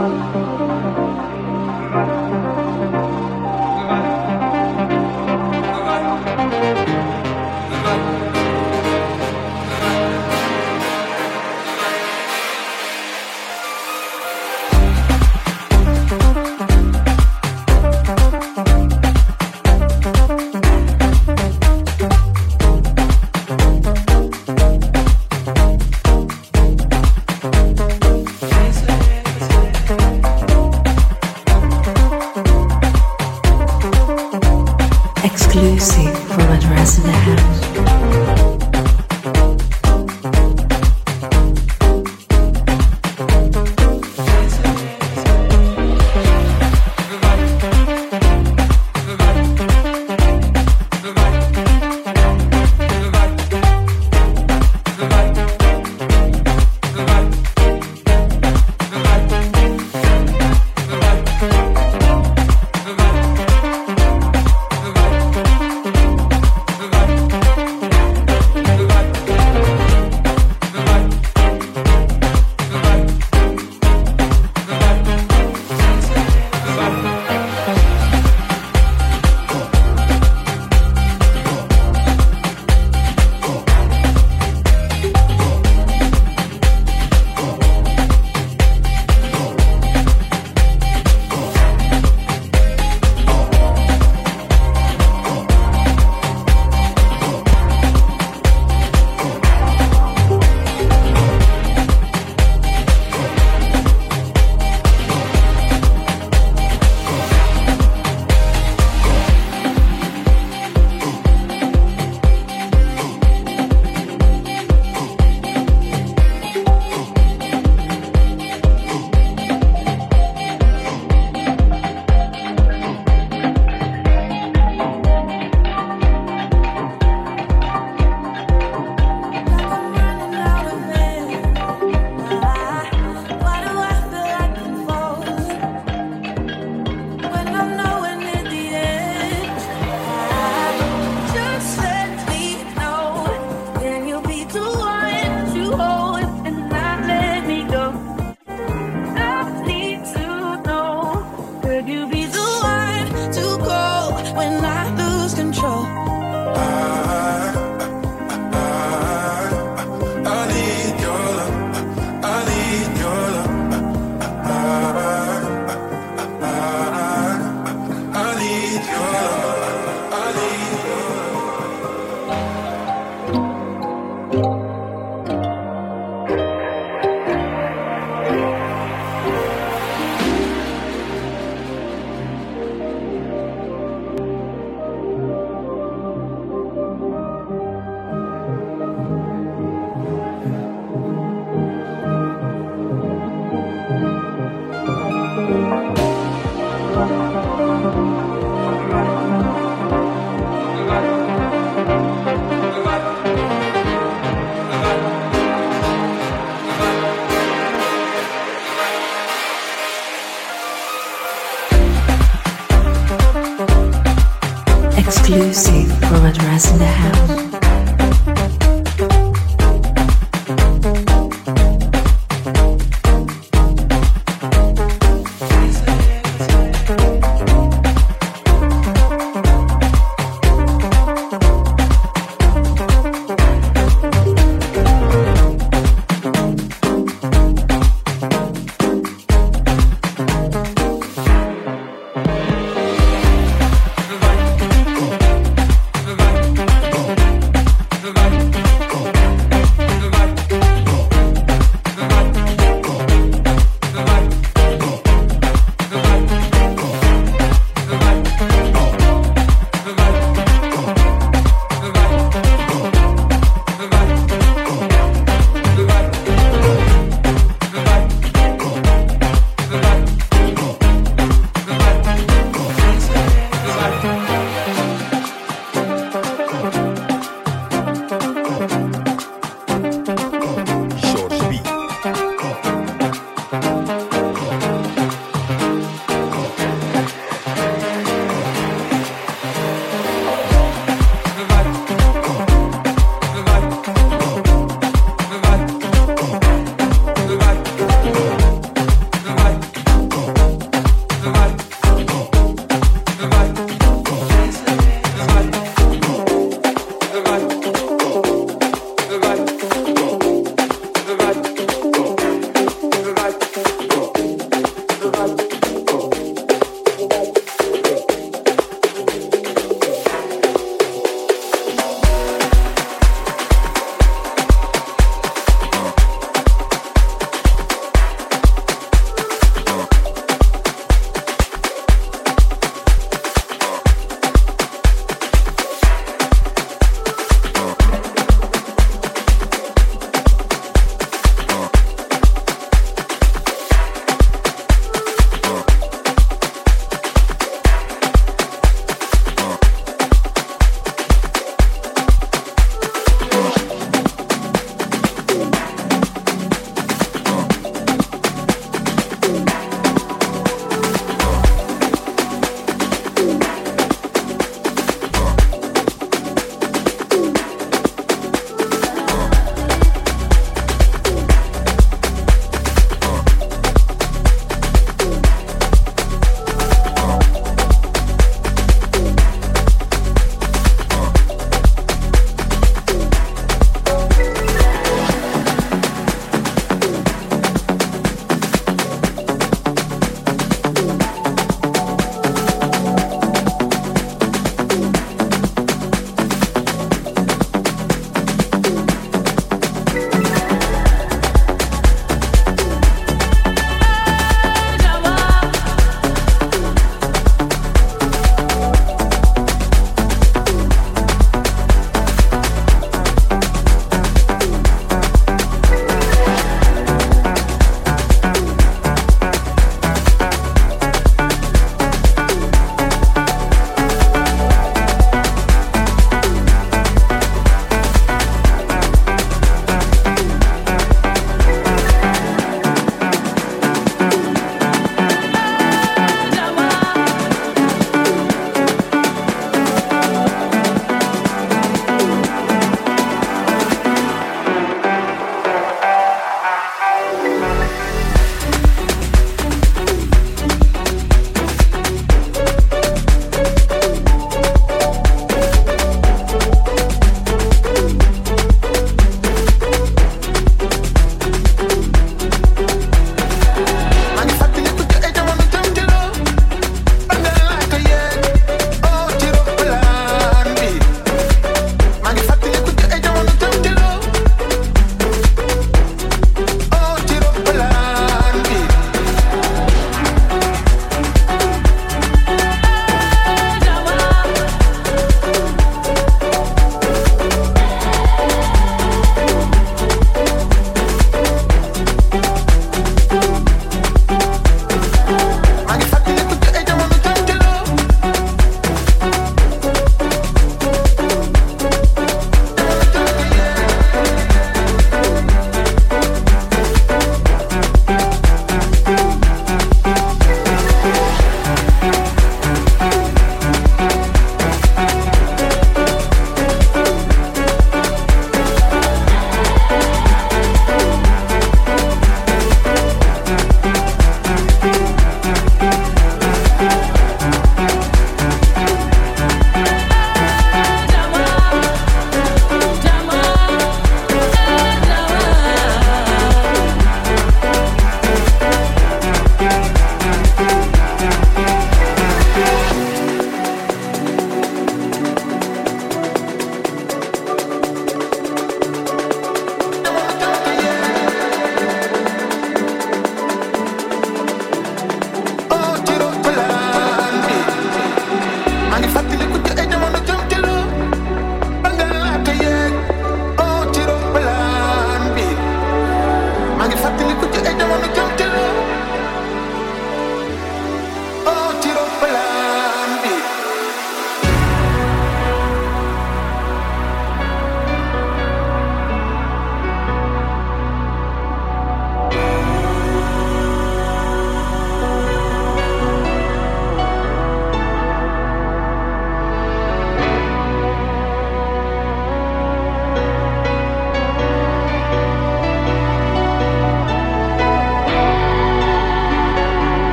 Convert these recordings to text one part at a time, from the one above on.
Música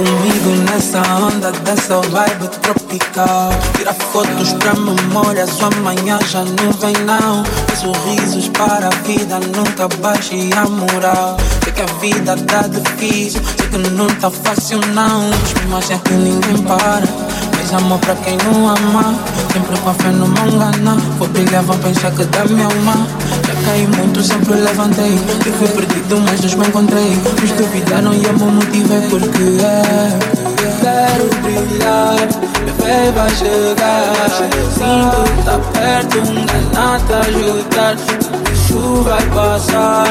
comigo nessa onda dessa vibe tropical. Tira fotos pra memórias, o amanhã já não vem não. Sorrisos para a vida, nunca baixe a moral. Sei que a vida tá difícil, sei que não tá fácil não. Mas é que ninguém para. Mas amor pra quem não ama. Sempre com a fé não me engana. Vou brilhar, vão pensar que dá minha alma. Caí muito, sempre levantei. Eu fui perdido, mas Deus me encontrei. Os duvidaram e eu me motivei porque é. Quero brilhar, meu fé vai chegar. Sinto tá perto, enganar, te ajudar. Isso vai passar,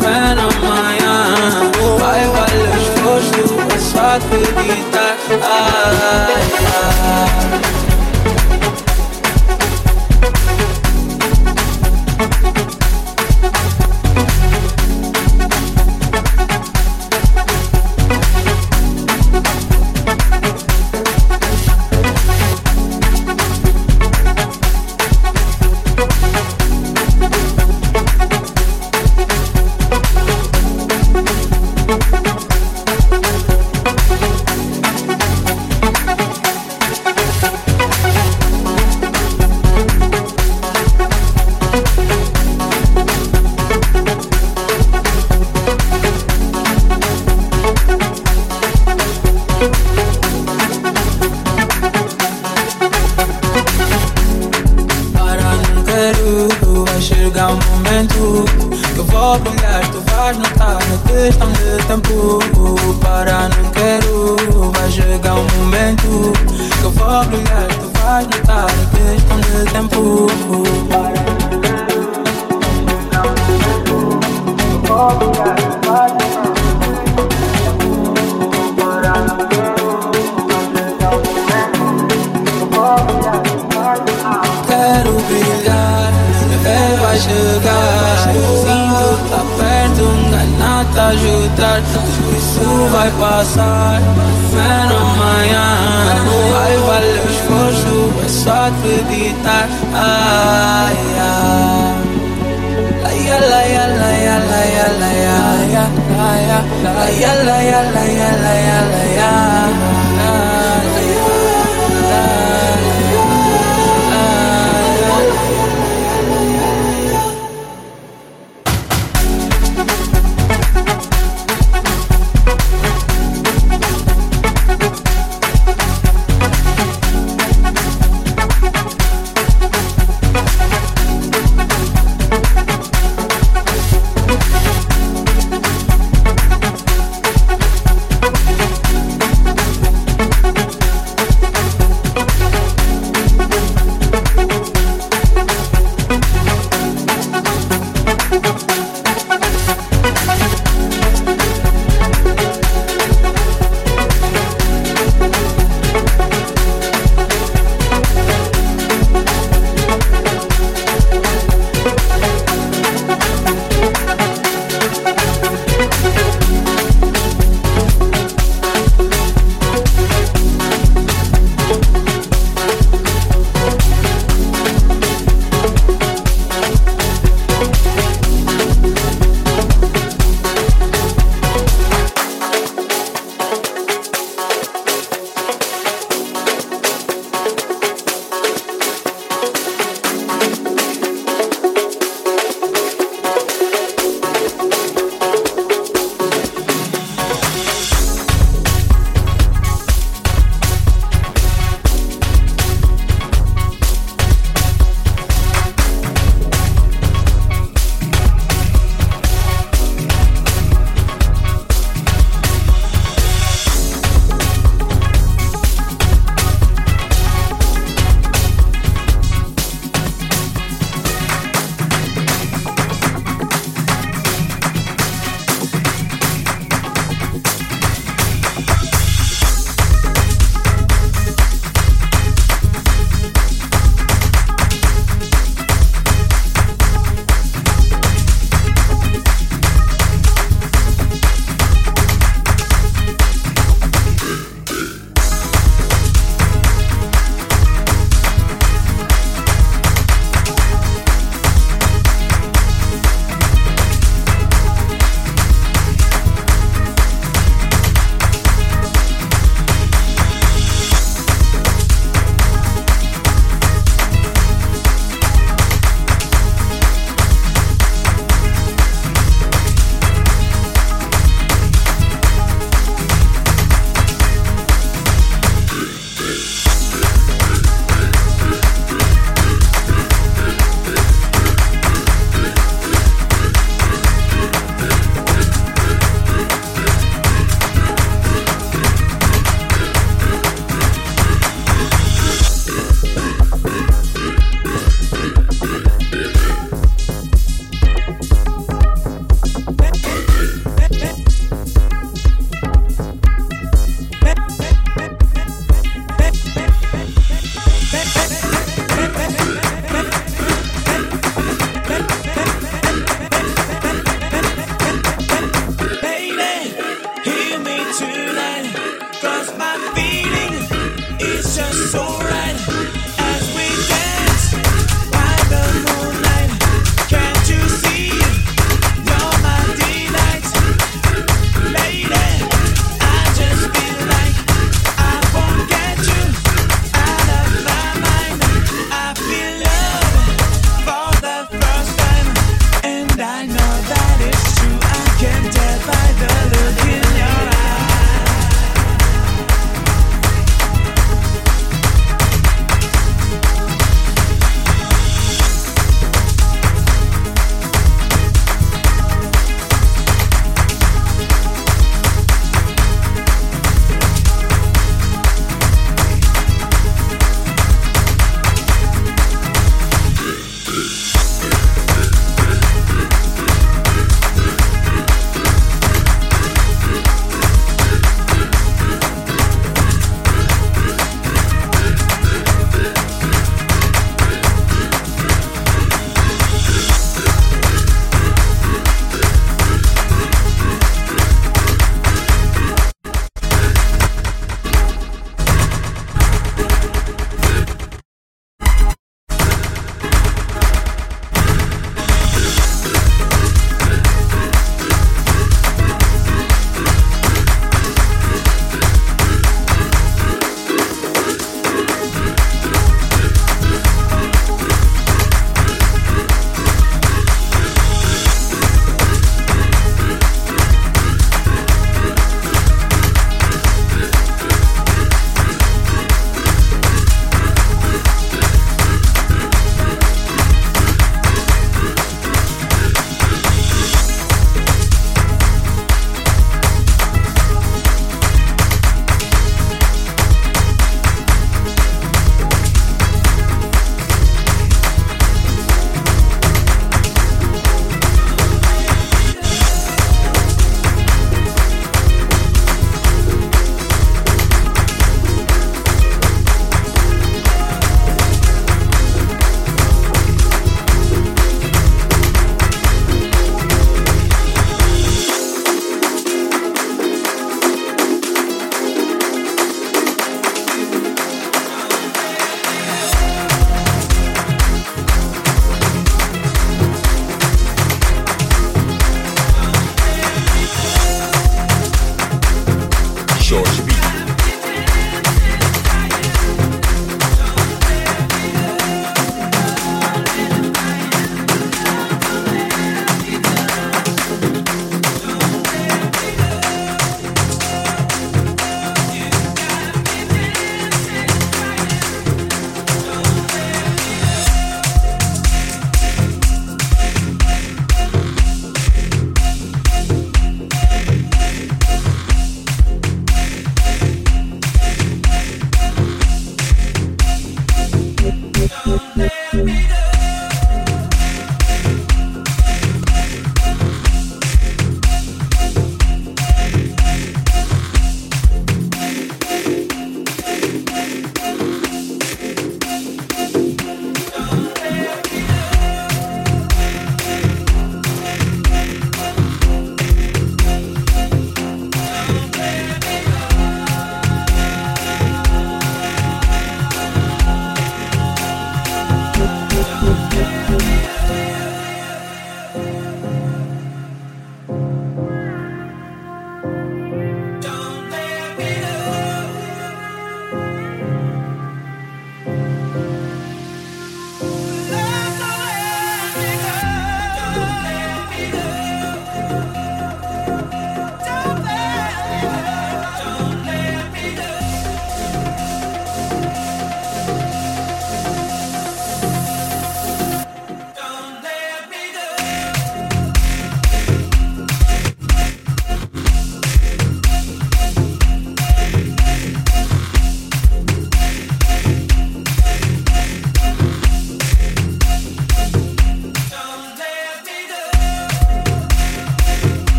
fé na manhã. Vai valer esforço, é só acreditar. Ai, ai.